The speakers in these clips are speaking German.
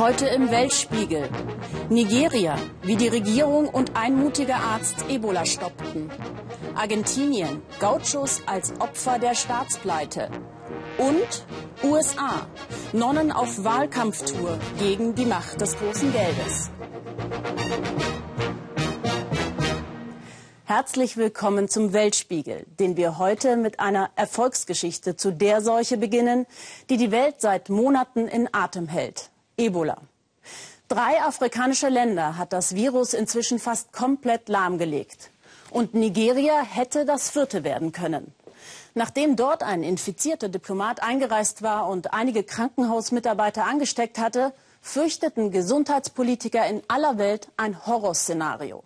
Heute im Weltspiegel. Nigeria, wie die Regierung und ein mutiger Arzt Ebola stoppten. Argentinien, Gauchos als Opfer der Staatspleite. Und USA, Nonnen auf Wahlkampftour gegen die Macht des großen Geldes. Herzlich willkommen zum Weltspiegel, den wir heute mit einer Erfolgsgeschichte zu der Seuche beginnen, die die Welt seit Monaten in Atem hält. Ebola. Drei afrikanische Länder hat das Virus inzwischen fast komplett lahmgelegt. Und Nigeria hätte das vierte werden können. Nachdem dort ein infizierter Diplomat eingereist war und einige Krankenhausmitarbeiter angesteckt hatte, fürchteten Gesundheitspolitiker in aller Welt ein Horrorszenario.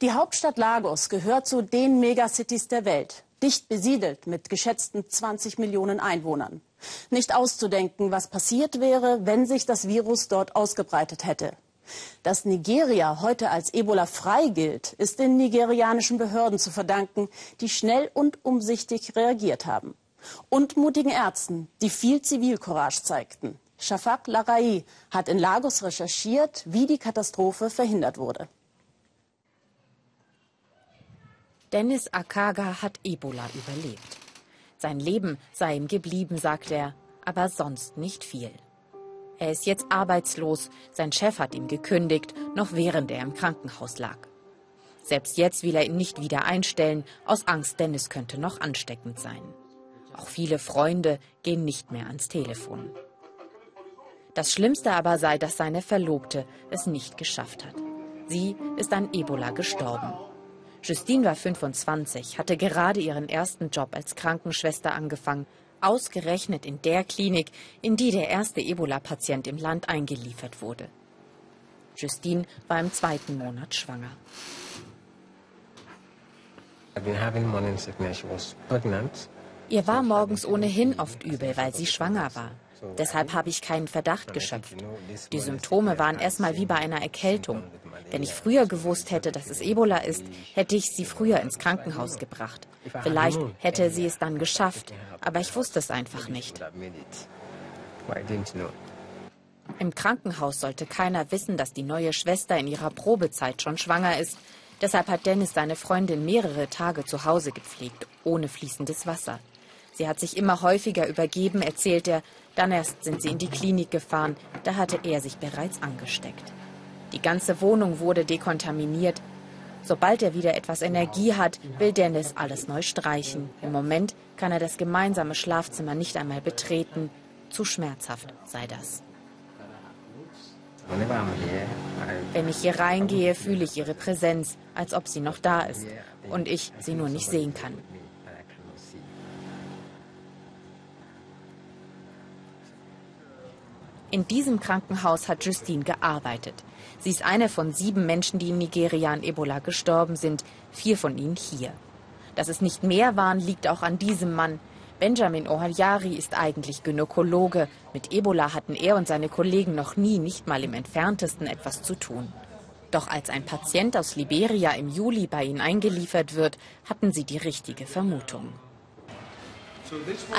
Die Hauptstadt Lagos gehört zu den Megacities der Welt, dicht besiedelt mit geschätzten 20 Millionen Einwohnern. Nicht auszudenken, was passiert wäre, wenn sich das Virus dort ausgebreitet hätte. Dass Nigeria heute als Ebola frei gilt, ist den nigerianischen Behörden zu verdanken, die schnell und umsichtig reagiert haben. Und mutigen Ärzten, die viel Zivilcourage zeigten. Shafak Larai hat in Lagos recherchiert, wie die Katastrophe verhindert wurde. Dennis Akaga hat Ebola überlebt. Sein Leben sei ihm geblieben, sagt er, aber sonst nicht viel. Er ist jetzt arbeitslos, sein Chef hat ihm gekündigt, noch während er im Krankenhaus lag. Selbst jetzt will er ihn nicht wieder einstellen, aus Angst, Dennis könnte noch ansteckend sein. Auch viele Freunde gehen nicht mehr ans Telefon. Das Schlimmste aber sei, dass seine Verlobte es nicht geschafft hat. Sie ist an Ebola gestorben. Justine war 25, hatte gerade ihren ersten Job als Krankenschwester angefangen, ausgerechnet in der Klinik, in die der erste Ebola-Patient im Land eingeliefert wurde. Justine war im zweiten Monat schwanger. Ihr war morgens ohnehin oft übel, weil sie schwanger war. Deshalb habe ich keinen Verdacht geschöpft. Die Symptome waren erstmal wie bei einer Erkältung. Wenn ich früher gewusst hätte, dass es Ebola ist, hätte ich sie früher ins Krankenhaus gebracht. Vielleicht hätte sie es dann geschafft, aber ich wusste es einfach nicht. Im Krankenhaus sollte keiner wissen, dass die neue Schwester in ihrer Probezeit schon schwanger ist. Deshalb hat Dennis seine Freundin mehrere Tage zu Hause gepflegt, ohne fließendes Wasser. Sie hat sich immer häufiger übergeben, erzählt er. Dann erst sind sie in die Klinik gefahren. Da hatte er sich bereits angesteckt. Die ganze Wohnung wurde dekontaminiert. Sobald er wieder etwas Energie hat, will Dennis alles neu streichen. Im Moment kann er das gemeinsame Schlafzimmer nicht einmal betreten. Zu schmerzhaft sei das. Wenn ich hier reingehe, fühle ich ihre Präsenz, als ob sie noch da ist und ich sie nur nicht sehen kann. In diesem Krankenhaus hat Justine gearbeitet. Sie ist eine von sieben Menschen, die in Nigeria an Ebola gestorben sind, vier von ihnen hier. Dass es nicht mehr waren, liegt auch an diesem Mann. Benjamin Ohalyari ist eigentlich Gynäkologe. Mit Ebola hatten er und seine Kollegen noch nie, nicht mal im entferntesten etwas zu tun. Doch als ein Patient aus Liberia im Juli bei ihnen eingeliefert wird, hatten sie die richtige Vermutung.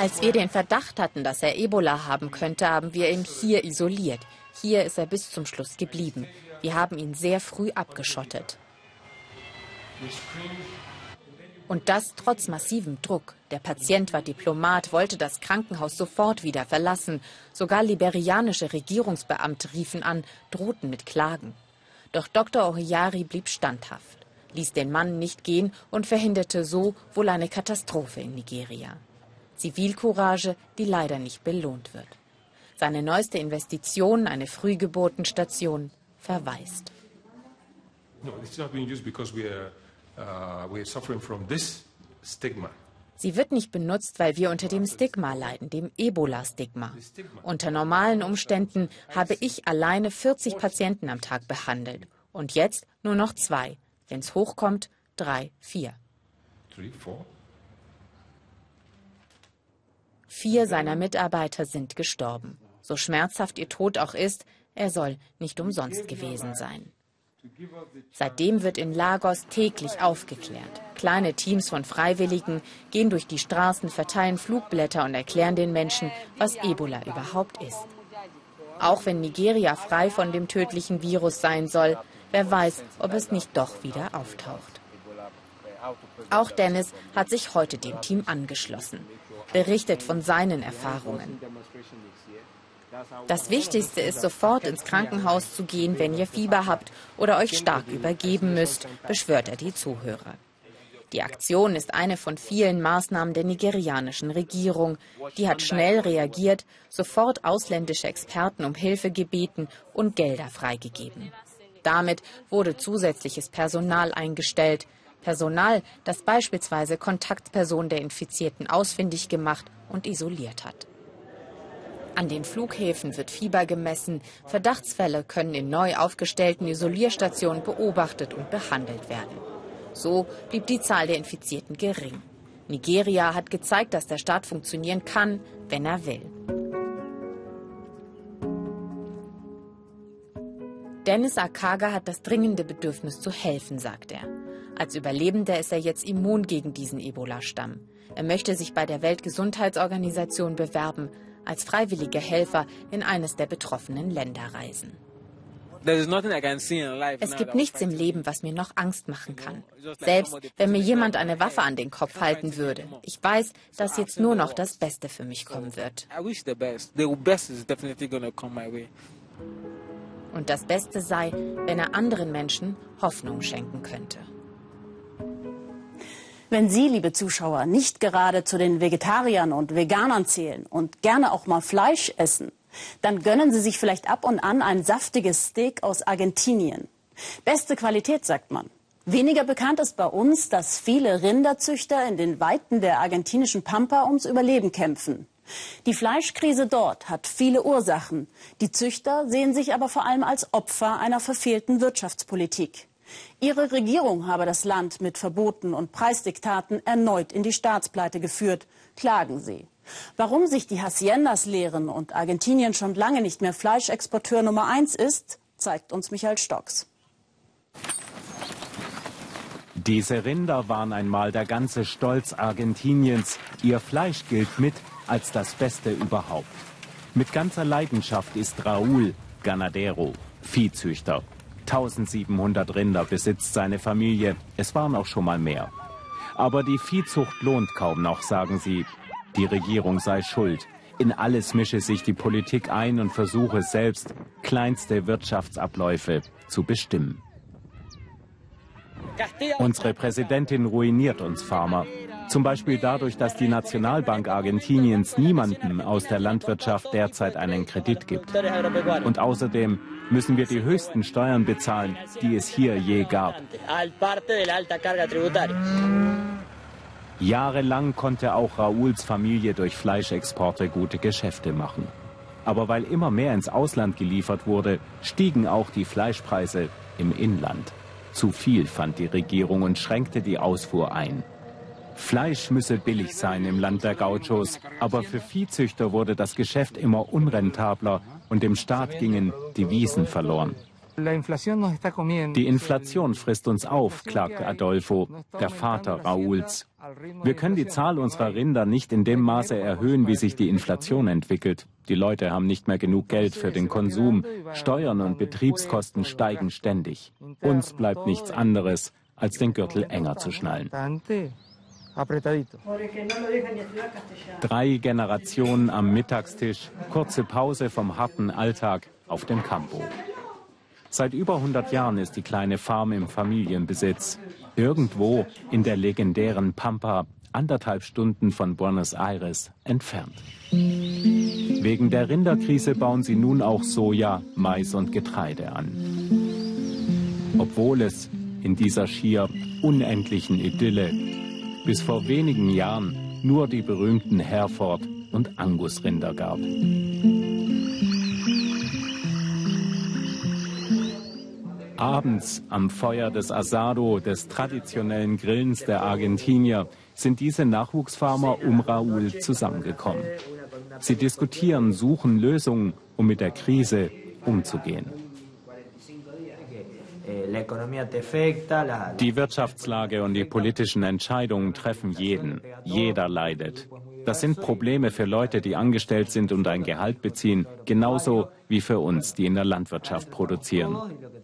Als wir den Verdacht hatten, dass er Ebola haben könnte, haben wir ihn hier isoliert. Hier ist er bis zum Schluss geblieben. Wir haben ihn sehr früh abgeschottet. Und das trotz massivem Druck. Der Patient war Diplomat, wollte das Krankenhaus sofort wieder verlassen. Sogar liberianische Regierungsbeamte riefen an, drohten mit Klagen. Doch Dr. Ohiyari blieb standhaft, ließ den Mann nicht gehen und verhinderte so wohl eine Katastrophe in Nigeria. Zivilcourage, die leider nicht belohnt wird. Seine neueste Investition, eine Frühgeburtenstation, verweist. Uh, Sie wird nicht benutzt, weil wir unter dem Stigma leiden, dem Ebola-Stigma. Unter normalen Umständen habe ich alleine 40 Patienten am Tag behandelt. Und jetzt nur noch zwei. Wenn es hochkommt, drei, vier. Vier seiner Mitarbeiter sind gestorben. So schmerzhaft ihr Tod auch ist, er soll nicht umsonst gewesen sein. Seitdem wird in Lagos täglich aufgeklärt. Kleine Teams von Freiwilligen gehen durch die Straßen, verteilen Flugblätter und erklären den Menschen, was Ebola überhaupt ist. Auch wenn Nigeria frei von dem tödlichen Virus sein soll, wer weiß, ob es nicht doch wieder auftaucht. Auch Dennis hat sich heute dem Team angeschlossen, berichtet von seinen Erfahrungen. Das Wichtigste ist, sofort ins Krankenhaus zu gehen, wenn ihr Fieber habt oder euch stark übergeben müsst, beschwört er die Zuhörer. Die Aktion ist eine von vielen Maßnahmen der nigerianischen Regierung. Die hat schnell reagiert, sofort ausländische Experten um Hilfe gebeten und Gelder freigegeben. Damit wurde zusätzliches Personal eingestellt. Personal, das beispielsweise Kontaktpersonen der Infizierten ausfindig gemacht und isoliert hat. An den Flughäfen wird Fieber gemessen. Verdachtsfälle können in neu aufgestellten Isolierstationen beobachtet und behandelt werden. So blieb die Zahl der Infizierten gering. Nigeria hat gezeigt, dass der Staat funktionieren kann, wenn er will. Dennis Akaga hat das dringende Bedürfnis zu helfen, sagt er. Als Überlebender ist er jetzt immun gegen diesen Ebola-Stamm. Er möchte sich bei der Weltgesundheitsorganisation bewerben, als freiwilliger Helfer in eines der betroffenen Länder reisen. Es gibt nichts im Leben, was mir noch Angst machen kann. Selbst wenn mir jemand eine Waffe an den Kopf halten würde. Ich weiß, dass jetzt nur noch das Beste für mich kommen wird. Und das Beste sei, wenn er anderen Menschen Hoffnung schenken könnte. Wenn Sie, liebe Zuschauer, nicht gerade zu den Vegetariern und Veganern zählen und gerne auch mal Fleisch essen, dann gönnen Sie sich vielleicht ab und an ein saftiges Steak aus Argentinien. Beste Qualität, sagt man. Weniger bekannt ist bei uns, dass viele Rinderzüchter in den Weiten der argentinischen Pampa ums Überleben kämpfen. Die Fleischkrise dort hat viele Ursachen. Die Züchter sehen sich aber vor allem als Opfer einer verfehlten Wirtschaftspolitik. Ihre Regierung habe das Land mit Verboten und Preisdiktaten erneut in die Staatspleite geführt, klagen sie. Warum sich die Haciendas leeren und Argentinien schon lange nicht mehr Fleischexporteur Nummer eins ist, zeigt uns Michael Stocks. Diese Rinder waren einmal der ganze Stolz Argentiniens. Ihr Fleisch gilt mit als das Beste überhaupt. Mit ganzer Leidenschaft ist Raúl Ganadero, Viehzüchter. 1700 Rinder besitzt seine Familie. Es waren auch schon mal mehr. Aber die Viehzucht lohnt kaum noch, sagen sie. Die Regierung sei schuld. In alles mische sich die Politik ein und versuche selbst, kleinste Wirtschaftsabläufe zu bestimmen. Unsere Präsidentin ruiniert uns Farmer. Zum Beispiel dadurch, dass die Nationalbank Argentiniens niemandem aus der Landwirtschaft derzeit einen Kredit gibt. Und außerdem müssen wir die höchsten Steuern bezahlen, die es hier je gab. Jahrelang konnte auch Raouls Familie durch Fleischexporte gute Geschäfte machen. Aber weil immer mehr ins Ausland geliefert wurde, stiegen auch die Fleischpreise im Inland. Zu viel fand die Regierung und schränkte die Ausfuhr ein. Fleisch müsse billig sein im Land der Gauchos, aber für Viehzüchter wurde das Geschäft immer unrentabler und dem Staat gingen die Wiesen verloren. Die Inflation frisst uns auf, klagte Adolfo, der Vater Raouls. Wir können die Zahl unserer Rinder nicht in dem Maße erhöhen, wie sich die Inflation entwickelt. Die Leute haben nicht mehr genug Geld für den Konsum. Steuern und Betriebskosten steigen ständig. Uns bleibt nichts anderes, als den Gürtel enger zu schnallen. Drei Generationen am Mittagstisch, kurze Pause vom harten Alltag auf dem Campo. Seit über 100 Jahren ist die kleine Farm im Familienbesitz. Irgendwo in der legendären Pampa, anderthalb Stunden von Buenos Aires entfernt. Wegen der Rinderkrise bauen sie nun auch Soja, Mais und Getreide an. Obwohl es in dieser schier unendlichen Idylle bis vor wenigen Jahren nur die berühmten Herford- und Angusrinder gab. Abends am Feuer des Asado, des traditionellen Grillens der Argentinier, sind diese Nachwuchsfarmer um Raúl zusammengekommen. Sie diskutieren, suchen Lösungen, um mit der Krise umzugehen. Die Wirtschaftslage und die politischen Entscheidungen treffen jeden. Jeder leidet. Das sind Probleme für Leute, die angestellt sind und ein Gehalt beziehen, genauso wie für uns, die in der Landwirtschaft produzieren.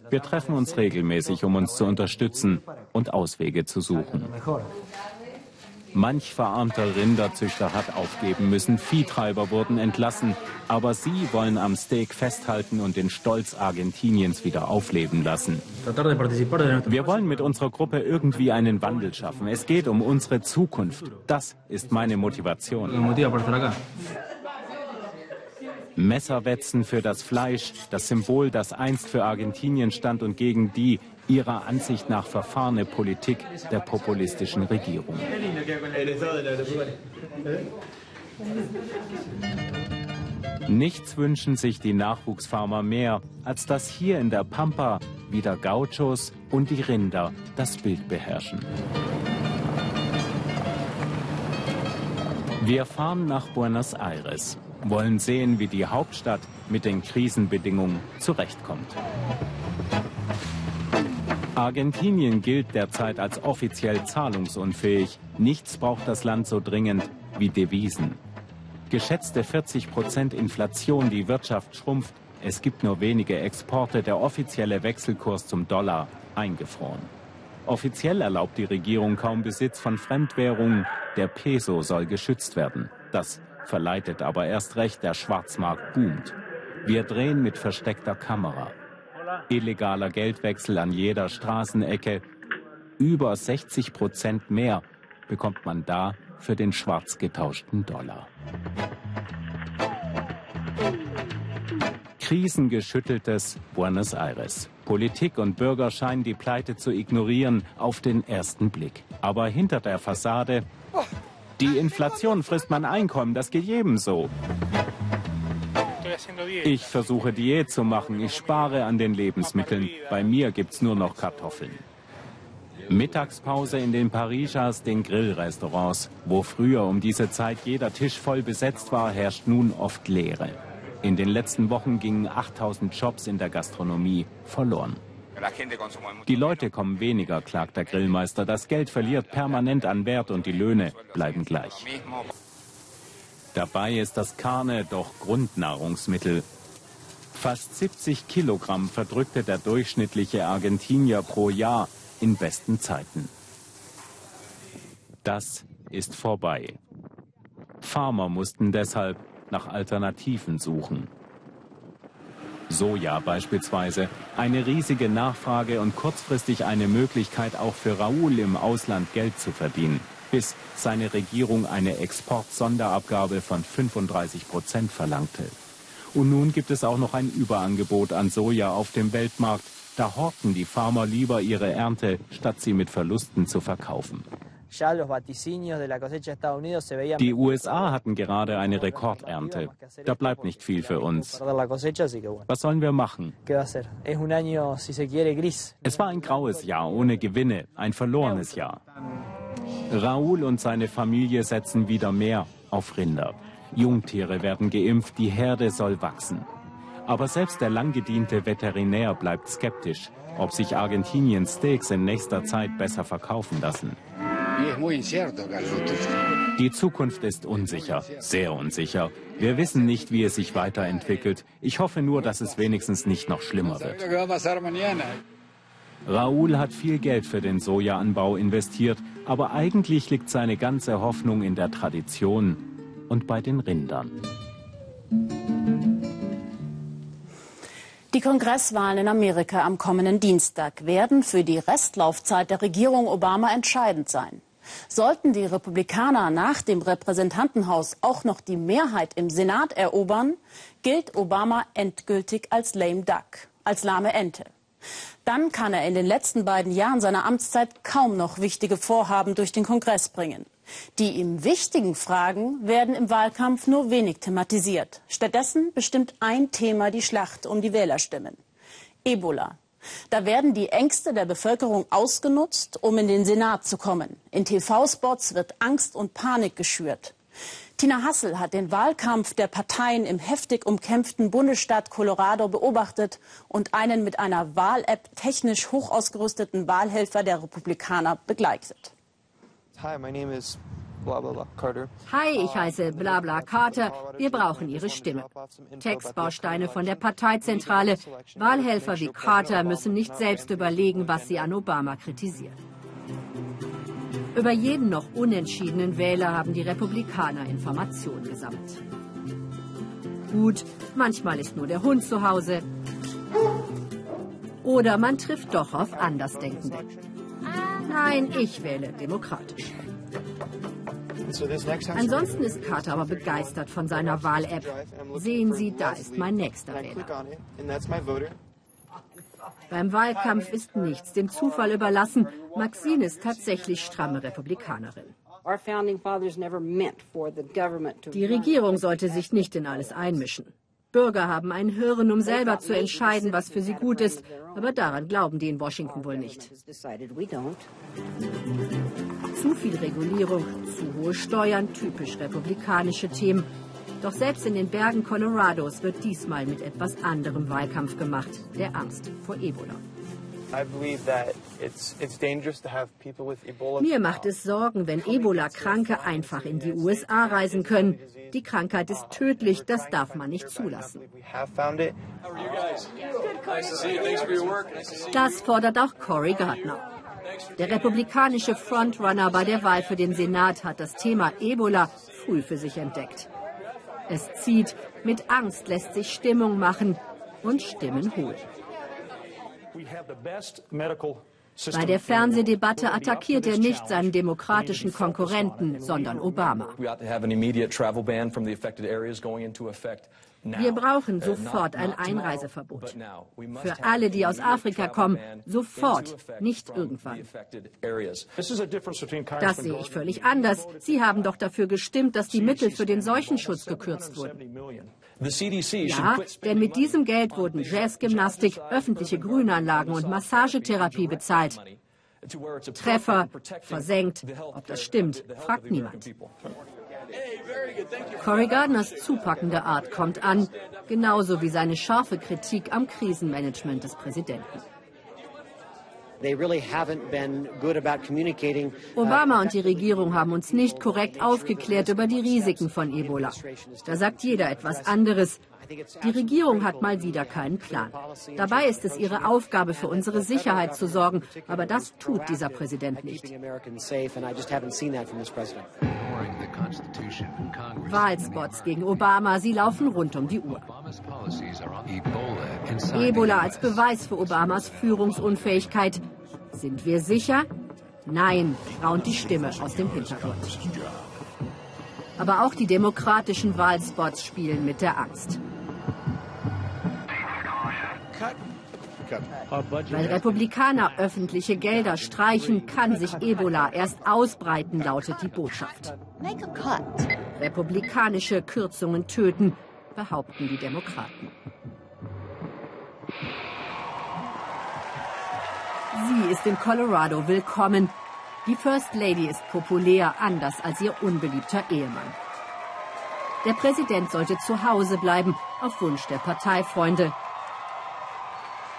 Wir treffen uns regelmäßig, um uns zu unterstützen und Auswege zu suchen. Manch verarmter Rinderzüchter hat aufgeben müssen, Viehtreiber wurden entlassen, aber sie wollen am Steak festhalten und den Stolz Argentiniens wieder aufleben lassen. Wir wollen mit unserer Gruppe irgendwie einen Wandel schaffen. Es geht um unsere Zukunft. Das ist meine Motivation. Messerwetzen für das Fleisch, das Symbol, das einst für Argentinien stand und gegen die ihrer Ansicht nach verfahrene Politik der populistischen Regierung. Nichts wünschen sich die Nachwuchsfarmer mehr, als dass hier in der Pampa wieder Gauchos und die Rinder das Bild beherrschen. Wir fahren nach Buenos Aires, wollen sehen, wie die Hauptstadt mit den Krisenbedingungen zurechtkommt. Argentinien gilt derzeit als offiziell zahlungsunfähig. Nichts braucht das Land so dringend wie Devisen. Geschätzte 40 Prozent Inflation, die Wirtschaft schrumpft. Es gibt nur wenige Exporte. Der offizielle Wechselkurs zum Dollar eingefroren. Offiziell erlaubt die Regierung kaum Besitz von Fremdwährungen. Der Peso soll geschützt werden. Das verleitet aber erst recht. Der Schwarzmarkt boomt. Wir drehen mit versteckter Kamera illegaler Geldwechsel an jeder Straßenecke. Über 60 Prozent mehr bekommt man da für den schwarz getauschten Dollar. Krisengeschütteltes Buenos Aires. Politik und Bürger scheinen die Pleite zu ignorieren auf den ersten Blick. Aber hinter der Fassade, die Inflation frisst mein Einkommen, das geht jedem so. Ich versuche Diät zu machen. Ich spare an den Lebensmitteln. Bei mir gibt's nur noch Kartoffeln. Mittagspause in den Parisas, den Grillrestaurants. Wo früher um diese Zeit jeder Tisch voll besetzt war, herrscht nun oft Leere. In den letzten Wochen gingen 8000 Jobs in der Gastronomie verloren. Die Leute kommen weniger, klagt der Grillmeister. Das Geld verliert permanent an Wert und die Löhne bleiben gleich. Dabei ist das Karne doch Grundnahrungsmittel. Fast 70 Kilogramm verdrückte der durchschnittliche Argentinier pro Jahr in besten Zeiten. Das ist vorbei. Farmer mussten deshalb nach Alternativen suchen. Soja beispielsweise, eine riesige Nachfrage und kurzfristig eine Möglichkeit auch für Raúl im Ausland Geld zu verdienen bis seine Regierung eine Exportsonderabgabe von 35 Prozent verlangte. Und nun gibt es auch noch ein Überangebot an Soja auf dem Weltmarkt. Da horten die Farmer lieber ihre Ernte, statt sie mit Verlusten zu verkaufen. Die USA hatten gerade eine Rekordernte. Da bleibt nicht viel für uns. Was sollen wir machen? Es war ein graues Jahr ohne Gewinne, ein verlorenes Jahr. Raoul und seine Familie setzen wieder mehr auf Rinder. Jungtiere werden geimpft, die Herde soll wachsen. Aber selbst der langgediente Veterinär bleibt skeptisch, ob sich Argentiniens Steaks in nächster Zeit besser verkaufen lassen. Die Zukunft ist unsicher, sehr unsicher. Wir wissen nicht, wie es sich weiterentwickelt. Ich hoffe nur, dass es wenigstens nicht noch schlimmer wird. Raoul hat viel Geld für den Sojaanbau investiert, aber eigentlich liegt seine ganze Hoffnung in der Tradition und bei den Rindern. Die Kongresswahlen in Amerika am kommenden Dienstag werden für die Restlaufzeit der Regierung Obama entscheidend sein. Sollten die Republikaner nach dem Repräsentantenhaus auch noch die Mehrheit im Senat erobern, gilt Obama endgültig als lame duck, als lahme Ente. Dann kann er in den letzten beiden Jahren seiner Amtszeit kaum noch wichtige Vorhaben durch den Kongress bringen. Die ihm wichtigen Fragen werden im Wahlkampf nur wenig thematisiert. Stattdessen bestimmt ein Thema die Schlacht um die Wählerstimmen. Ebola. Da werden die Ängste der Bevölkerung ausgenutzt, um in den Senat zu kommen. In TV-Spots wird Angst und Panik geschürt. Tina Hassel hat den Wahlkampf der Parteien im heftig umkämpften Bundesstaat Colorado beobachtet und einen mit einer Wahl-App technisch hoch ausgerüsteten Wahlhelfer der Republikaner begleitet. Hi, my name is Hi, ich heiße Blabla Carter. Wir brauchen Ihre Stimme. Textbausteine von der Parteizentrale. Wahlhelfer wie Carter müssen nicht selbst überlegen, was sie an Obama kritisieren. Über jeden noch unentschiedenen Wähler haben die Republikaner Informationen gesammelt. Gut, manchmal ist nur der Hund zu Hause. Oder man trifft doch auf Andersdenkende. Nein, ich wähle demokratisch. Ansonsten ist Carter aber begeistert von seiner Wahl-App. Sehen Sie, da ist mein nächster Wähler. Beim Wahlkampf ist nichts dem Zufall überlassen. Maxine ist tatsächlich stramme Republikanerin. Die Regierung sollte sich nicht in alles einmischen. Bürger haben ein Hirn, um selber zu entscheiden, was für sie gut ist. Aber daran glauben die in Washington wohl nicht. Zu viel Regulierung, zu hohe Steuern, typisch republikanische Themen. Doch selbst in den Bergen Colorados wird diesmal mit etwas anderem Wahlkampf gemacht, der Angst vor Ebola. Mir macht es Sorgen, wenn Ebola-Kranke einfach in die USA reisen können. Die Krankheit ist tödlich, das darf man nicht zulassen. Das fordert auch Cory Gardner. Der republikanische Frontrunner bei der Wahl für den Senat hat das Thema Ebola früh für sich entdeckt. Es zieht, mit Angst lässt sich Stimmung machen und Stimmen holen. Bei der Fernsehdebatte attackiert er nicht seinen demokratischen Konkurrenten, sondern Obama. Wir brauchen sofort ein Einreiseverbot. Für alle, die aus Afrika kommen, sofort, nicht irgendwann. Das sehe ich völlig anders. Sie haben doch dafür gestimmt, dass die Mittel für den Seuchenschutz gekürzt wurden. Ja, denn mit diesem Geld wurden Jazzgymnastik, öffentliche Grünanlagen und Massagetherapie bezahlt. Treffer, versenkt. Ob das stimmt, fragt niemand. Cory Gardners zupackende Art kommt an, genauso wie seine scharfe Kritik am Krisenmanagement des Präsidenten. Obama und die Regierung haben uns nicht korrekt aufgeklärt über die Risiken von Ebola. Da sagt jeder etwas anderes. Die Regierung hat mal wieder keinen Plan. Dabei ist es ihre Aufgabe, für unsere Sicherheit zu sorgen. Aber das tut dieser Präsident nicht. Wahlspots gegen Obama, sie laufen rund um die Uhr. Ebola als Beweis für Obamas Führungsunfähigkeit. Sind wir sicher? Nein, raunt die Stimme aus dem Hintergrund. Aber auch die demokratischen Wahlspots spielen mit der Weil Republikaner öffentliche Gelder streichen, kann sich Ebola erst ausbreiten, lautet die Botschaft. Republikanische Kürzungen töten, behaupten die Demokraten. Sie ist in Colorado willkommen. Die First Lady ist populär, anders als ihr unbeliebter Ehemann. Der Präsident sollte zu Hause bleiben, auf Wunsch der Parteifreunde.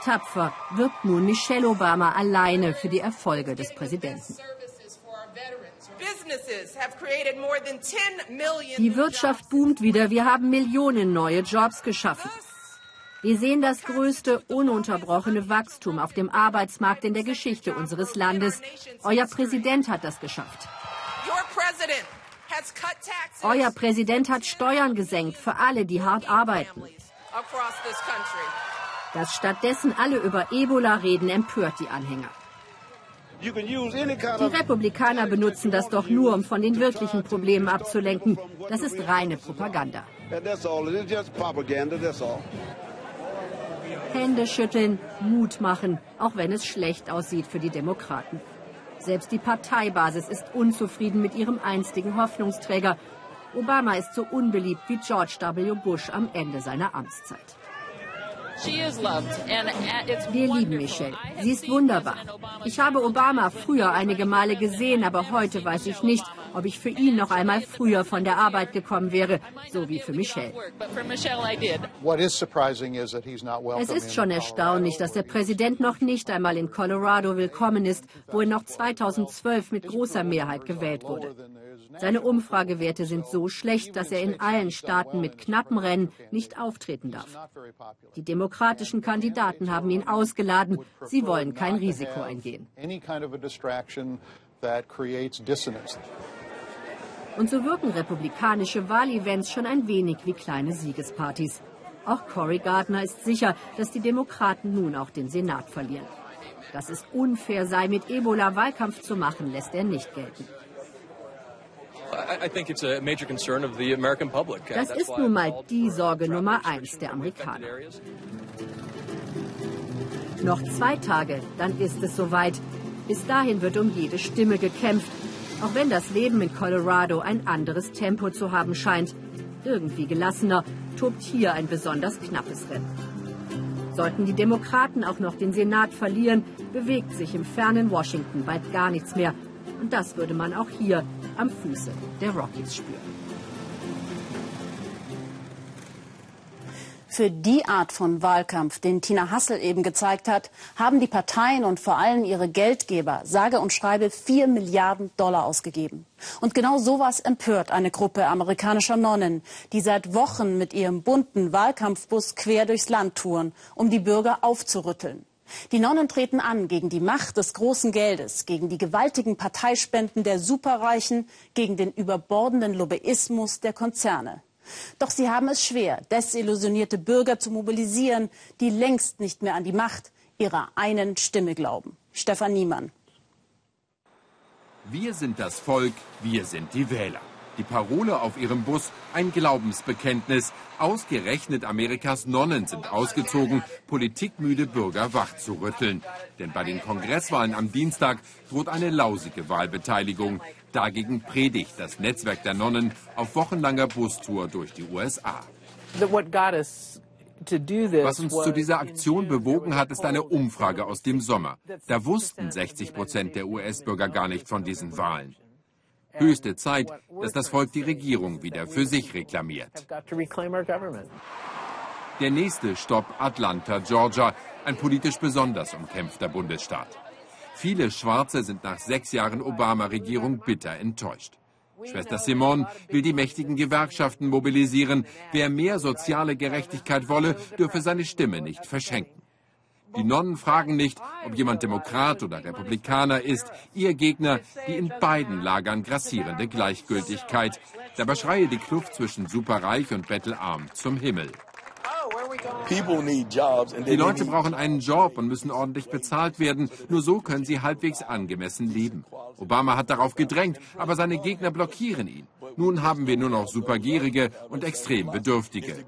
Tapfer wirbt nun Michelle Obama alleine für die Erfolge des Präsidenten. Die Wirtschaft boomt wieder. Wir haben Millionen neue Jobs geschaffen. Wir sehen das größte ununterbrochene Wachstum auf dem Arbeitsmarkt in der Geschichte unseres Landes. Euer Präsident hat das geschafft. Euer Präsident hat Steuern gesenkt für alle, die hart arbeiten. Dass stattdessen alle über Ebola reden, empört die Anhänger. Die Republikaner benutzen das doch nur, um von den wirklichen Problemen abzulenken. Das ist reine Propaganda. Hände schütteln, Mut machen, auch wenn es schlecht aussieht für die Demokraten. Selbst die Parteibasis ist unzufrieden mit ihrem einstigen Hoffnungsträger. Obama ist so unbeliebt wie George W. Bush am Ende seiner Amtszeit. Wir lieben Michelle. Sie ist wunderbar. Ich habe Obama früher einige Male gesehen, aber heute weiß ich nicht, ob ich für ihn noch einmal früher von der Arbeit gekommen wäre, so wie für Michelle. Es ist schon erstaunlich, dass der Präsident noch nicht einmal in Colorado willkommen ist, wo er noch 2012 mit großer Mehrheit gewählt wurde. Seine Umfragewerte sind so schlecht, dass er in allen Staaten mit knappen Rennen nicht auftreten darf. Die demokratischen Kandidaten haben ihn ausgeladen. Sie wollen kein Risiko eingehen. Und so wirken republikanische Wahlevents schon ein wenig wie kleine Siegespartys. Auch Cory Gardner ist sicher, dass die Demokraten nun auch den Senat verlieren. Dass es unfair sei, mit Ebola Wahlkampf zu machen, lässt er nicht gelten. Das ist nun mal die Sorge Nummer eins der Amerikaner. Noch zwei Tage, dann ist es soweit. Bis dahin wird um jede Stimme gekämpft, auch wenn das Leben in Colorado ein anderes Tempo zu haben scheint. Irgendwie gelassener tobt hier ein besonders knappes Rennen. Sollten die Demokraten auch noch den Senat verlieren, bewegt sich im fernen Washington bald gar nichts mehr. Und das würde man auch hier am Fuße der Rockies spüren. Für die Art von Wahlkampf, den Tina Hassel eben gezeigt hat, haben die Parteien und vor allem ihre Geldgeber sage und schreibe vier Milliarden Dollar ausgegeben. Und genau sowas empört eine Gruppe amerikanischer Nonnen, die seit Wochen mit ihrem bunten Wahlkampfbus quer durchs Land touren, um die Bürger aufzurütteln. Die Nonnen treten an gegen die Macht des großen Geldes, gegen die gewaltigen Parteispenden der Superreichen, gegen den überbordenden Lobbyismus der Konzerne. Doch sie haben es schwer, desillusionierte Bürger zu mobilisieren, die längst nicht mehr an die Macht ihrer einen Stimme glauben. Stefan Niemann. Wir sind das Volk, wir sind die Wähler. Die Parole auf ihrem Bus ein Glaubensbekenntnis. Ausgerechnet Amerikas Nonnen sind ausgezogen, politikmüde Bürger wachzurütteln. Denn bei den Kongresswahlen am Dienstag droht eine lausige Wahlbeteiligung. Dagegen predigt das Netzwerk der Nonnen auf wochenlanger Bustour durch die USA. Was uns zu dieser Aktion bewogen hat, ist eine Umfrage aus dem Sommer. Da wussten 60 Prozent der US-Bürger gar nicht von diesen Wahlen. Höchste Zeit, dass das Volk die Regierung wieder für sich reklamiert. Der nächste Stopp Atlanta, Georgia, ein politisch besonders umkämpfter Bundesstaat. Viele Schwarze sind nach sechs Jahren Obama-Regierung bitter enttäuscht. Schwester Simone will die mächtigen Gewerkschaften mobilisieren. Wer mehr soziale Gerechtigkeit wolle, dürfe seine Stimme nicht verschenken. Die Nonnen fragen nicht, ob jemand Demokrat oder Republikaner ist. Ihr Gegner die in beiden Lagern grassierende Gleichgültigkeit. Dabei schreie die Kluft zwischen superreich und bettelarm zum Himmel. Die Leute brauchen einen Job und müssen ordentlich bezahlt werden. Nur so können sie halbwegs angemessen leben. Obama hat darauf gedrängt, aber seine Gegner blockieren ihn. Nun haben wir nur noch supergierige und extrem Bedürftige.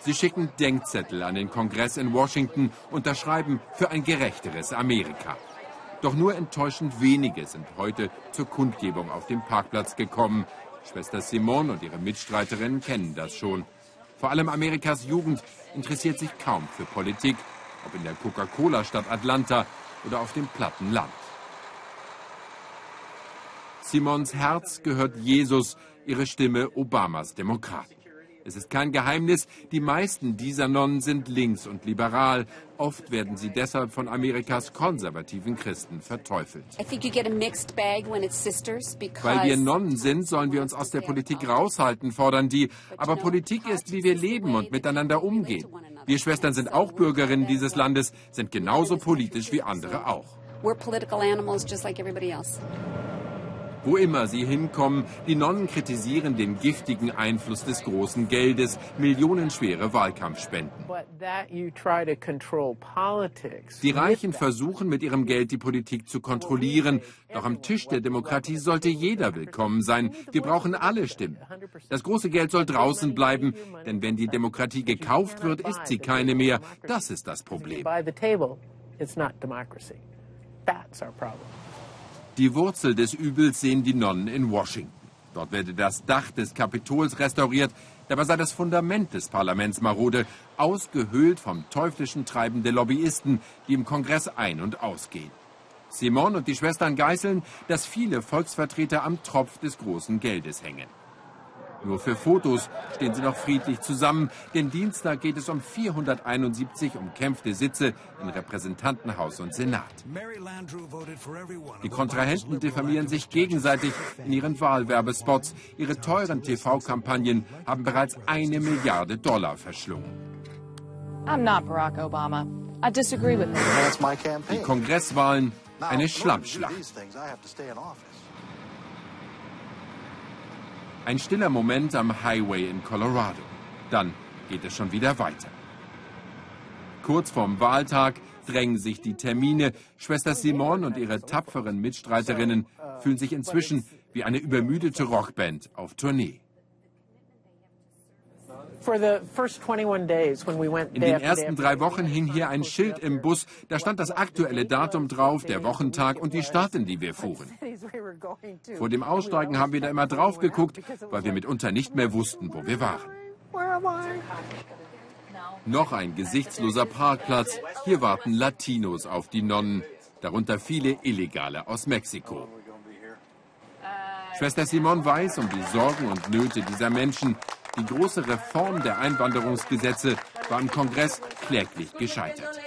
Sie schicken Denkzettel an den Kongress in Washington, unterschreiben für ein gerechteres Amerika. Doch nur enttäuschend wenige sind heute zur Kundgebung auf dem Parkplatz gekommen. Schwester Simone und ihre Mitstreiterinnen kennen das schon. Vor allem Amerikas Jugend interessiert sich kaum für Politik, ob in der Coca-Cola-Stadt Atlanta oder auf dem platten Land. Simons Herz gehört Jesus, ihre Stimme Obamas Demokraten. Es ist kein Geheimnis, die meisten dieser Nonnen sind links und liberal. Oft werden sie deshalb von Amerikas konservativen Christen verteufelt. Weil wir Nonnen sind, sollen wir uns aus der Politik raushalten, fordern die. Aber Politik ist, wie wir leben und miteinander umgehen. Wir Schwestern sind auch Bürgerinnen dieses Landes, sind genauso politisch wie andere auch. We're political animals just like everybody else. Wo immer sie hinkommen, die Nonnen kritisieren den giftigen Einfluss des großen Geldes, millionenschwere Wahlkampfspenden. Die Reichen versuchen mit ihrem Geld die Politik zu kontrollieren. Doch am Tisch der Demokratie sollte jeder willkommen sein. Wir brauchen alle Stimmen. Das große Geld soll draußen bleiben, denn wenn die Demokratie gekauft wird, ist sie keine mehr. Das ist das Problem. That's our problem. Die Wurzel des Übels sehen die Nonnen in Washington. Dort werde das Dach des Kapitols restauriert, dabei sei das Fundament des Parlaments marode, ausgehöhlt vom teuflischen Treiben der Lobbyisten, die im Kongress ein- und ausgehen. Simon und die Schwestern geißeln, dass viele Volksvertreter am Tropf des großen Geldes hängen. Nur für Fotos stehen sie noch friedlich zusammen, denn Dienstag geht es um 471 umkämpfte Sitze in Repräsentantenhaus und Senat. Die Kontrahenten diffamieren sich gegenseitig in ihren Wahlwerbespots. Ihre teuren TV-Kampagnen haben bereits eine Milliarde Dollar verschlungen. I'm not Barack Obama. I disagree with him. Die Kongresswahlen eine Schlammschlacht. Ein stiller Moment am Highway in Colorado. Dann geht es schon wieder weiter. Kurz vorm Wahltag drängen sich die Termine. Schwester Simon und ihre tapferen Mitstreiterinnen fühlen sich inzwischen wie eine übermüdete Rockband auf Tournee. In den ersten drei Wochen hing hier ein Schild im Bus, da stand das aktuelle Datum drauf, der Wochentag und die Stadt, in die wir fuhren. Vor dem Aussteigen haben wir da immer drauf geguckt, weil wir mitunter nicht mehr wussten, wo wir waren. Noch ein gesichtsloser Parkplatz. Hier warten Latinos auf die Nonnen, darunter viele Illegale aus Mexiko. Schwester Simon weiß um die Sorgen und Nöte dieser Menschen. Die große Reform der Einwanderungsgesetze war im Kongress kläglich gescheitert.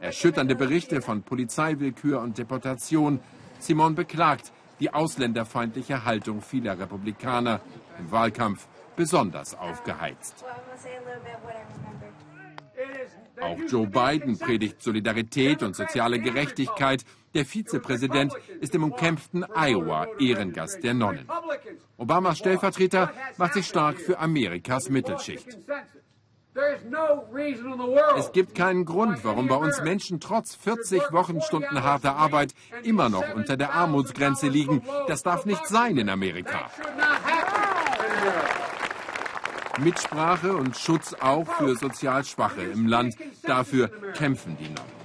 Erschütternde Berichte von Polizeiwillkür und Deportation. Simon beklagt die ausländerfeindliche Haltung vieler Republikaner im Wahlkampf besonders aufgeheizt. Auch Joe Biden predigt Solidarität und soziale Gerechtigkeit. Der Vizepräsident ist im umkämpften Iowa Ehrengast der Nonnen. Obamas Stellvertreter macht sich stark für Amerikas Mittelschicht. Es gibt keinen Grund, warum bei uns Menschen trotz 40 Wochenstunden harter Arbeit immer noch unter der Armutsgrenze liegen. Das darf nicht sein in Amerika. Mitsprache und Schutz auch für sozial Schwache im Land. Dafür kämpfen die noch.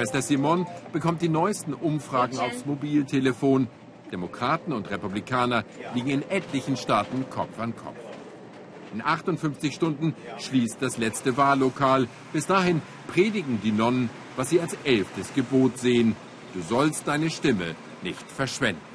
Schwester Simon bekommt die neuesten Umfragen aufs Mobiltelefon. Demokraten und Republikaner liegen in etlichen Staaten Kopf an Kopf. In 58 Stunden schließt das letzte Wahllokal. Bis dahin predigen die Nonnen, was sie als elftes Gebot sehen. Du sollst deine Stimme nicht verschwenden.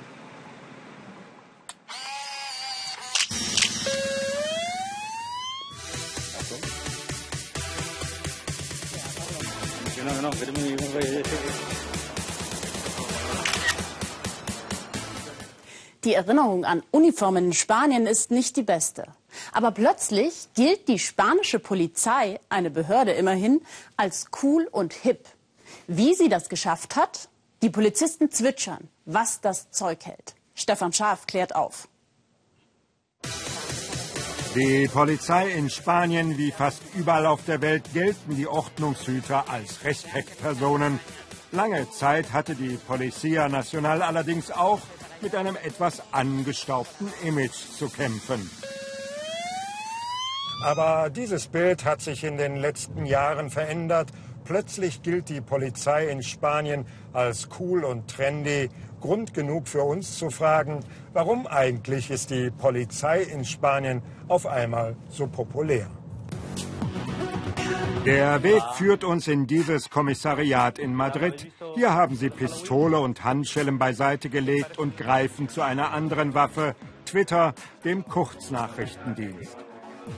Die Erinnerung an Uniformen in Spanien ist nicht die beste. Aber plötzlich gilt die spanische Polizei, eine Behörde immerhin, als cool und hip. Wie sie das geschafft hat? Die Polizisten zwitschern, was das Zeug hält. Stefan Schaaf klärt auf. Die Polizei in Spanien wie fast überall auf der Welt gelten die Ordnungshüter als Respektpersonen. Lange Zeit hatte die Policía Nacional allerdings auch mit einem etwas angestaubten Image zu kämpfen. Aber dieses Bild hat sich in den letzten Jahren verändert. Plötzlich gilt die Polizei in Spanien als cool und trendy. Grund genug für uns zu fragen, warum eigentlich ist die Polizei in Spanien auf einmal so populär? Der Weg führt uns in dieses Kommissariat in Madrid. Hier haben sie Pistole und Handschellen beiseite gelegt und greifen zu einer anderen Waffe, Twitter, dem Kurznachrichtendienst.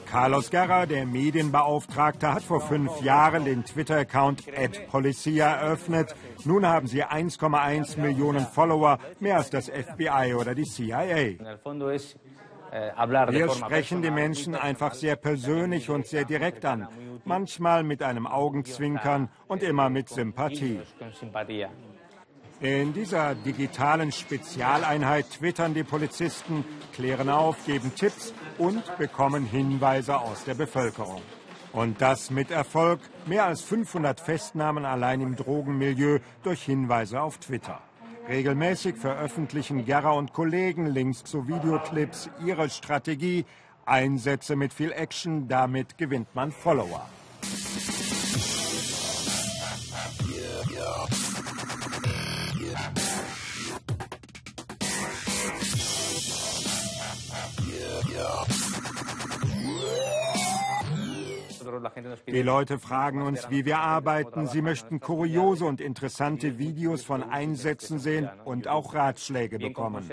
Carlos Guerra, der Medienbeauftragte, hat vor fünf Jahren den Twitter-Account @policia eröffnet. Nun haben sie 1,1 Millionen Follower, mehr als das FBI oder die CIA. Wir sprechen die Menschen einfach sehr persönlich und sehr direkt an, manchmal mit einem Augenzwinkern und immer mit Sympathie. In dieser digitalen Spezialeinheit twittern die Polizisten, klären auf, geben Tipps und bekommen Hinweise aus der Bevölkerung. Und das mit Erfolg. Mehr als 500 Festnahmen allein im Drogenmilieu durch Hinweise auf Twitter. Regelmäßig veröffentlichen Gerra und Kollegen Links zu Videoclips ihre Strategie. Einsätze mit viel Action, damit gewinnt man Follower. Die Leute fragen uns, wie wir arbeiten. Sie möchten kuriose und interessante Videos von Einsätzen sehen und auch Ratschläge bekommen.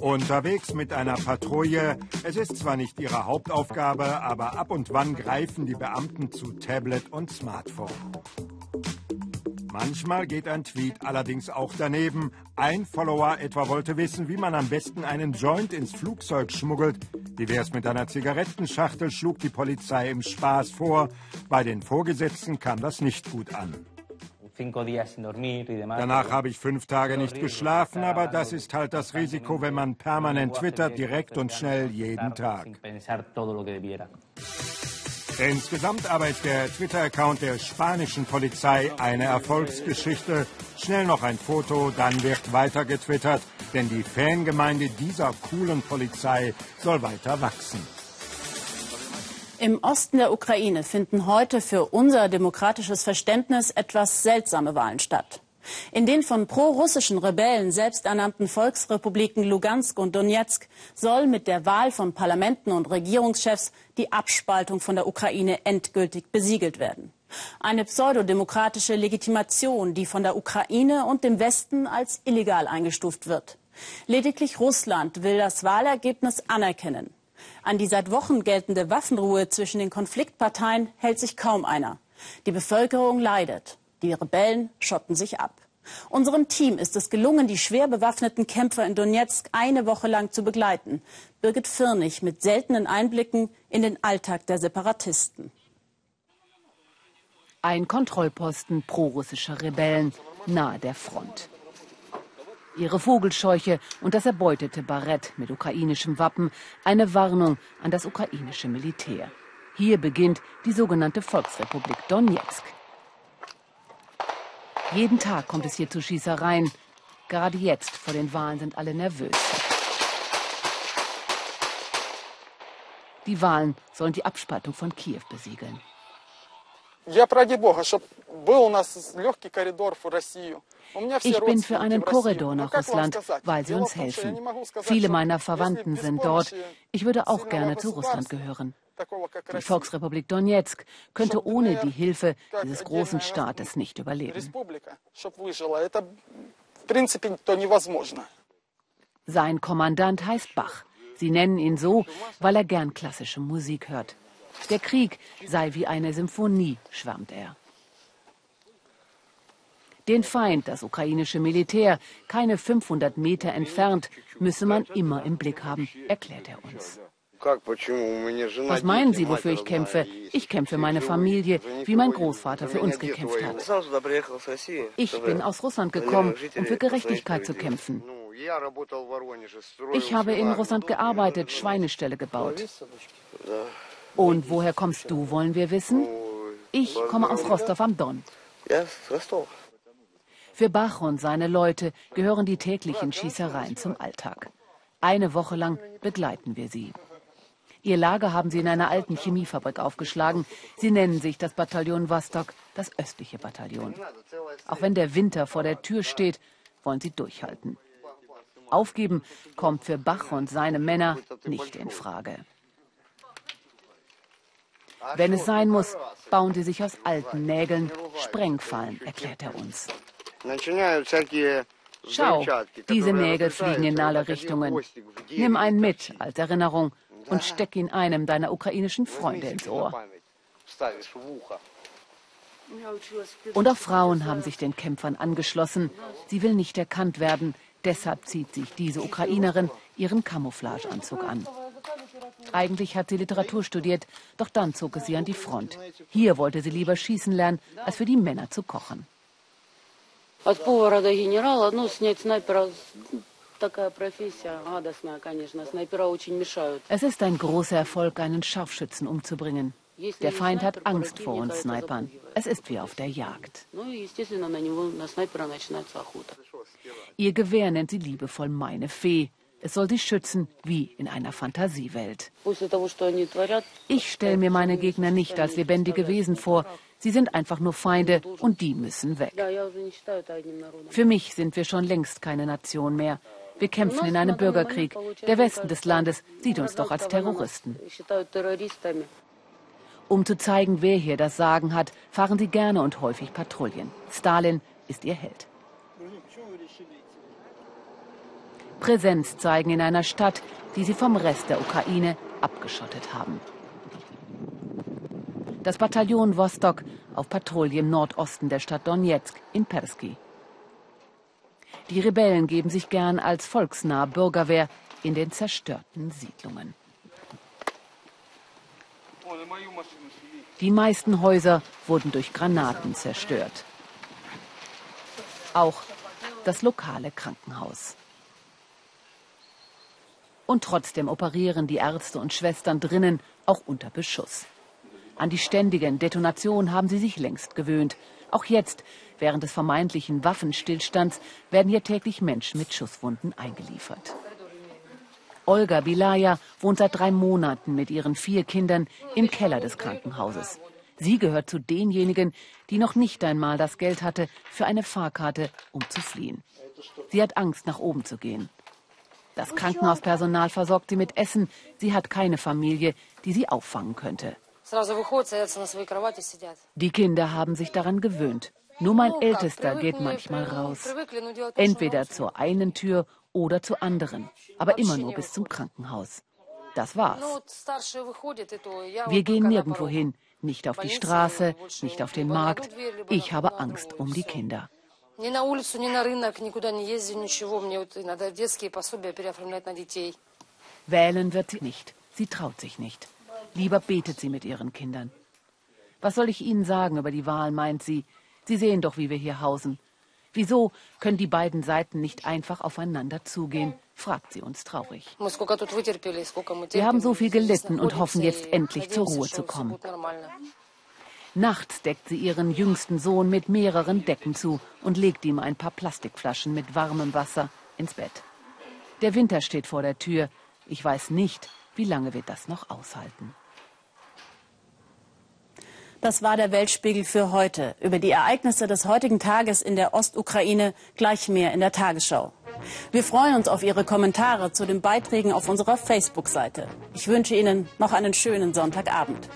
Unterwegs mit einer Patrouille. Es ist zwar nicht ihre Hauptaufgabe, aber ab und wann greifen die Beamten zu Tablet und Smartphone. Manchmal geht ein Tweet allerdings auch daneben. Ein Follower etwa wollte wissen, wie man am besten einen Joint ins Flugzeug schmuggelt. Wie wär's mit einer Zigarettenschachtel, schlug die Polizei im Spaß vor. Bei den Vorgesetzten kam das nicht gut an. Danach habe ich fünf Tage nicht geschlafen, aber das ist halt das Risiko, wenn man permanent twittert, direkt und schnell jeden Tag. Insgesamt aber ist der Twitter-Account der spanischen Polizei eine Erfolgsgeschichte. Schnell noch ein Foto, dann wird weiter getwittert, denn die Fangemeinde dieser coolen Polizei soll weiter wachsen. Im Osten der Ukraine finden heute für unser demokratisches Verständnis etwas seltsame Wahlen statt. In den von pro-russischen Rebellen selbsternannten Volksrepubliken Lugansk und Donetsk soll mit der Wahl von Parlamenten und Regierungschefs die Abspaltung von der Ukraine endgültig besiegelt werden. Eine pseudodemokratische Legitimation, die von der Ukraine und dem Westen als illegal eingestuft wird. Lediglich Russland will das Wahlergebnis anerkennen. An die seit Wochen geltende Waffenruhe zwischen den Konfliktparteien hält sich kaum einer. Die Bevölkerung leidet. Die Rebellen schotten sich ab. Unserem Team ist es gelungen, die schwer bewaffneten Kämpfer in Donetsk eine Woche lang zu begleiten. Birgit Firnig mit seltenen Einblicken in den Alltag der Separatisten. Ein Kontrollposten prorussischer Rebellen nahe der Front. Ihre Vogelscheuche und das erbeutete Barett mit ukrainischem Wappen eine Warnung an das ukrainische Militär. Hier beginnt die sogenannte Volksrepublik Donetsk. Jeden Tag kommt es hier zu Schießereien. Gerade jetzt vor den Wahlen sind alle nervös. Die Wahlen sollen die Abspaltung von Kiew besiegeln. Ich bin für einen Korridor nach Russland, weil sie uns helfen. Viele meiner Verwandten sind dort. Ich würde auch gerne zu Russland gehören. Die Volksrepublik Donetsk könnte ohne die Hilfe dieses großen Staates nicht überleben. Sein Kommandant heißt Bach. Sie nennen ihn so, weil er gern klassische Musik hört. Der Krieg sei wie eine Symphonie, schwärmt er. Den Feind, das ukrainische Militär, keine 500 Meter entfernt, müsse man immer im Blick haben, erklärt er uns. Was meinen Sie, wofür ich kämpfe? Ich kämpfe für meine Familie, wie mein Großvater für uns gekämpft hat. Ich bin aus Russland gekommen, um für Gerechtigkeit zu kämpfen. Ich habe in Russland gearbeitet, Schweineställe gebaut. Und woher kommst du, wollen wir wissen? Ich komme aus Rostov am Don. Für Bach und seine Leute gehören die täglichen Schießereien zum Alltag. Eine Woche lang begleiten wir sie. Ihr Lager haben sie in einer alten Chemiefabrik aufgeschlagen. Sie nennen sich das Bataillon Vostok, das östliche Bataillon. Auch wenn der Winter vor der Tür steht, wollen sie durchhalten. Aufgeben kommt für Bach und seine Männer nicht in Frage. Wenn es sein muss, bauen sie sich aus alten Nägeln Sprengfallen, erklärt er uns. Schau, diese Nägel fliegen in alle Richtungen. Nimm einen mit als Erinnerung und steck ihn einem deiner ukrainischen Freunde ins Ohr. Und auch Frauen haben sich den Kämpfern angeschlossen. Sie will nicht erkannt werden. Deshalb zieht sich diese Ukrainerin ihren Camouflageanzug an. Eigentlich hat sie Literatur studiert, doch dann zog es sie an die Front. Hier wollte sie lieber schießen lernen, als für die Männer zu kochen. Es ist ein großer Erfolg, einen Scharfschützen umzubringen. Der Feind hat Angst vor uns Snipern. Es ist wie auf der Jagd. Ihr Gewehr nennt sie liebevoll meine Fee. Es soll sie schützen, wie in einer Fantasiewelt. Ich stelle mir meine Gegner nicht als lebendige Wesen vor. Sie sind einfach nur Feinde und die müssen weg. Für mich sind wir schon längst keine Nation mehr. Wir kämpfen in einem Bürgerkrieg. Der Westen des Landes sieht uns doch als Terroristen. Um zu zeigen, wer hier das Sagen hat, fahren sie gerne und häufig Patrouillen. Stalin ist ihr Held. Präsenz zeigen in einer Stadt, die sie vom Rest der Ukraine abgeschottet haben. Das Bataillon Vostok auf Patrouille im Nordosten der Stadt Donetsk in Persky. Die Rebellen geben sich gern als volksnahe Bürgerwehr in den zerstörten Siedlungen. Die meisten Häuser wurden durch Granaten zerstört. Auch das lokale Krankenhaus. Und trotzdem operieren die Ärzte und Schwestern drinnen auch unter Beschuss. An die ständigen Detonationen haben sie sich längst gewöhnt. Auch jetzt, während des vermeintlichen Waffenstillstands, werden hier täglich Menschen mit Schusswunden eingeliefert. Olga Bilaya wohnt seit drei Monaten mit ihren vier Kindern im Keller des Krankenhauses. Sie gehört zu denjenigen, die noch nicht einmal das Geld hatte für eine Fahrkarte, um zu fliehen. Sie hat Angst, nach oben zu gehen. Das Krankenhauspersonal versorgt sie mit Essen. Sie hat keine Familie, die sie auffangen könnte. Die Kinder haben sich daran gewöhnt. Nur mein Ältester geht manchmal raus. Entweder zur einen Tür oder zur anderen, aber immer nur bis zum Krankenhaus. Das war's. Wir gehen nirgendwo hin, nicht auf die Straße, nicht auf den Markt. Ich habe Angst um die Kinder. Wählen wird sie nicht. Sie traut sich nicht. Lieber betet sie mit ihren Kindern. Was soll ich Ihnen sagen über die Wahl, meint sie. Sie sehen doch, wie wir hier hausen. Wieso können die beiden Seiten nicht einfach aufeinander zugehen, fragt sie uns traurig. Wir haben so viel gelitten und hoffen jetzt endlich zur Ruhe zu kommen. Nachts deckt sie ihren jüngsten Sohn mit mehreren Decken zu und legt ihm ein paar Plastikflaschen mit warmem Wasser ins Bett. Der Winter steht vor der Tür. Ich weiß nicht, wie lange wir das noch aushalten. Das war der Weltspiegel für heute. Über die Ereignisse des heutigen Tages in der Ostukraine gleich mehr in der Tagesschau. Wir freuen uns auf Ihre Kommentare zu den Beiträgen auf unserer Facebook-Seite. Ich wünsche Ihnen noch einen schönen Sonntagabend.